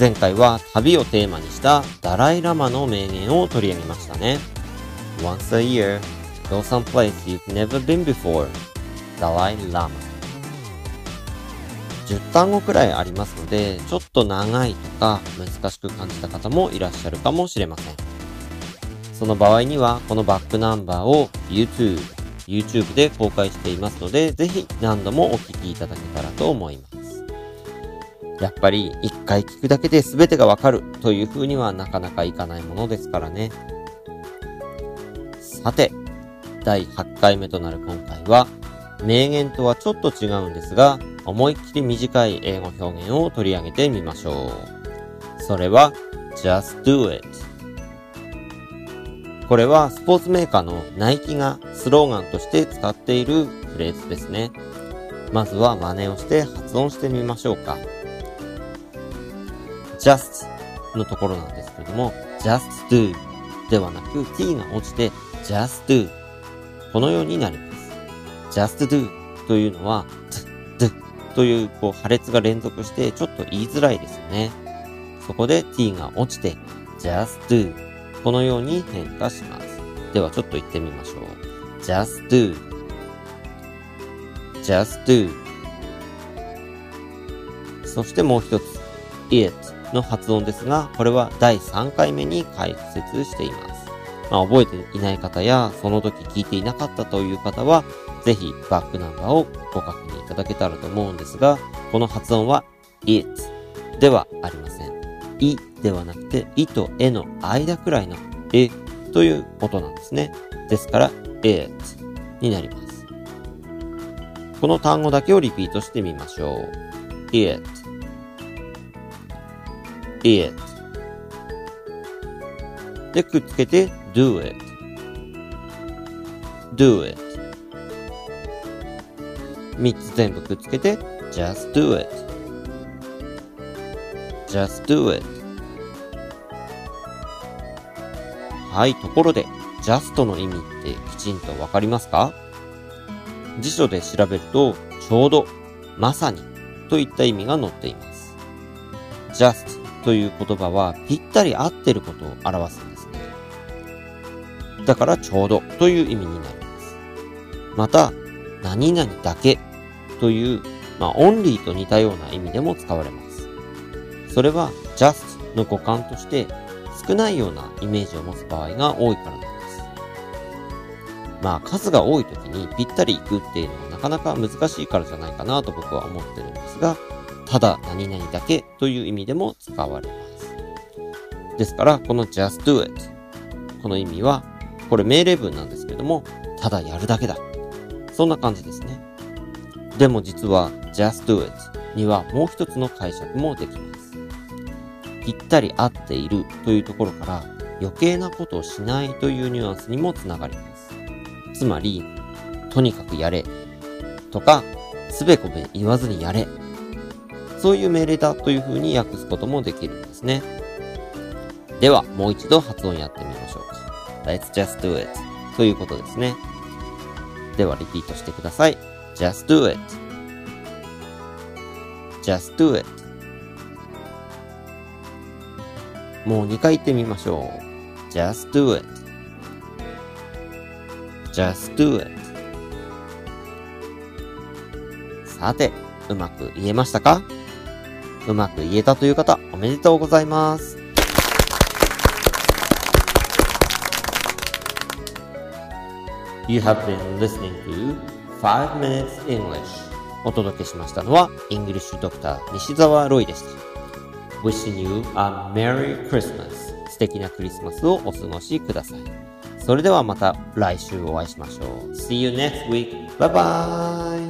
前回は旅をテーマにしたダライラマの名言を取り上げましたね。Once a year, go someplace you've never been before. ダライラマ。10単語くらいありますので、ちょっと長いとか難しく感じた方もいらっしゃるかもしれません。その場合には、このバックナンバーを YouTube、YouTube で公開していますので、ぜひ何度もお聞きいただけたらと思います。やっぱり一回聞くだけで全てがわかるという風にはなかなかいかないものですからね。さて、第8回目となる今回は、名言とはちょっと違うんですが、思いっきり短い英語表現を取り上げてみましょう。それは、just do it。これはスポーツメーカーのナイキがスローガンとして使っているフレーズですね。まずは真似をして発音してみましょうか。Just のところなんですけども、just do ではなく t が落ちて just do このようになります。just do というのは t, d というこう破裂が連続してちょっと言いづらいですよね。そこで t が落ちて just do このように変化します。ではちょっと言ってみましょう。just do just do そしてもう一つ it の発音ですが、これは第3回目に解説しています。まあ、覚えていない方や、その時聞いていなかったという方は、ぜひバックナンバーをご確認いただけたらと思うんですが、この発音は it ではありません。いではなくて、いとえの間くらいのえという音なんですね。ですから、it になります。この単語だけをリピートしてみましょう。it it で、くっつけて do it do it 三つ全部くっつけて just do it just do it はい、ところで just の意味ってきちんとわかりますか？辞書で調べるとちょうど、まさにといった意味が載っています。just という言葉はぴったり合ってることを表すんですね。だからちょうどという意味になります。また、何々だけという、まあ、only と似たような意味でも使われます。それは just の語感として少ないようなイメージを持つ場合が多いからなんです。まあ数が多い時にぴったり行くっていうのはなかなか難しいからじゃないかなと僕は思ってるんですが、ただ何々だけという意味でも使われます。ですから、この just do it。この意味は、これ命令文なんですけども、ただやるだけだ。そんな感じですね。でも実は just do it にはもう一つの解釈もできます。ぴったり合っているというところから余計なことをしないというニュアンスにもつながります。つまり、とにかくやれとか、すべこべ言わずにやれそういう命令だという風に訳すこともできるんですね。では、もう一度発音やってみましょうか。Let's just do it ということですね。では、リピートしてください。just do it just do it もう2回言ってみましょう。just do it just do it さて、うまく言えましたか？うまく言えたという方、おめでとうございます。You have been listening to 5 Minutes English お届けしましたのは、イングリッシュドクター西澤ロイでした。Wishing you a Merry Christmas 素敵なクリスマスをお過ごしください。それではまた来週お会いしましょう。See you next week. Bye bye!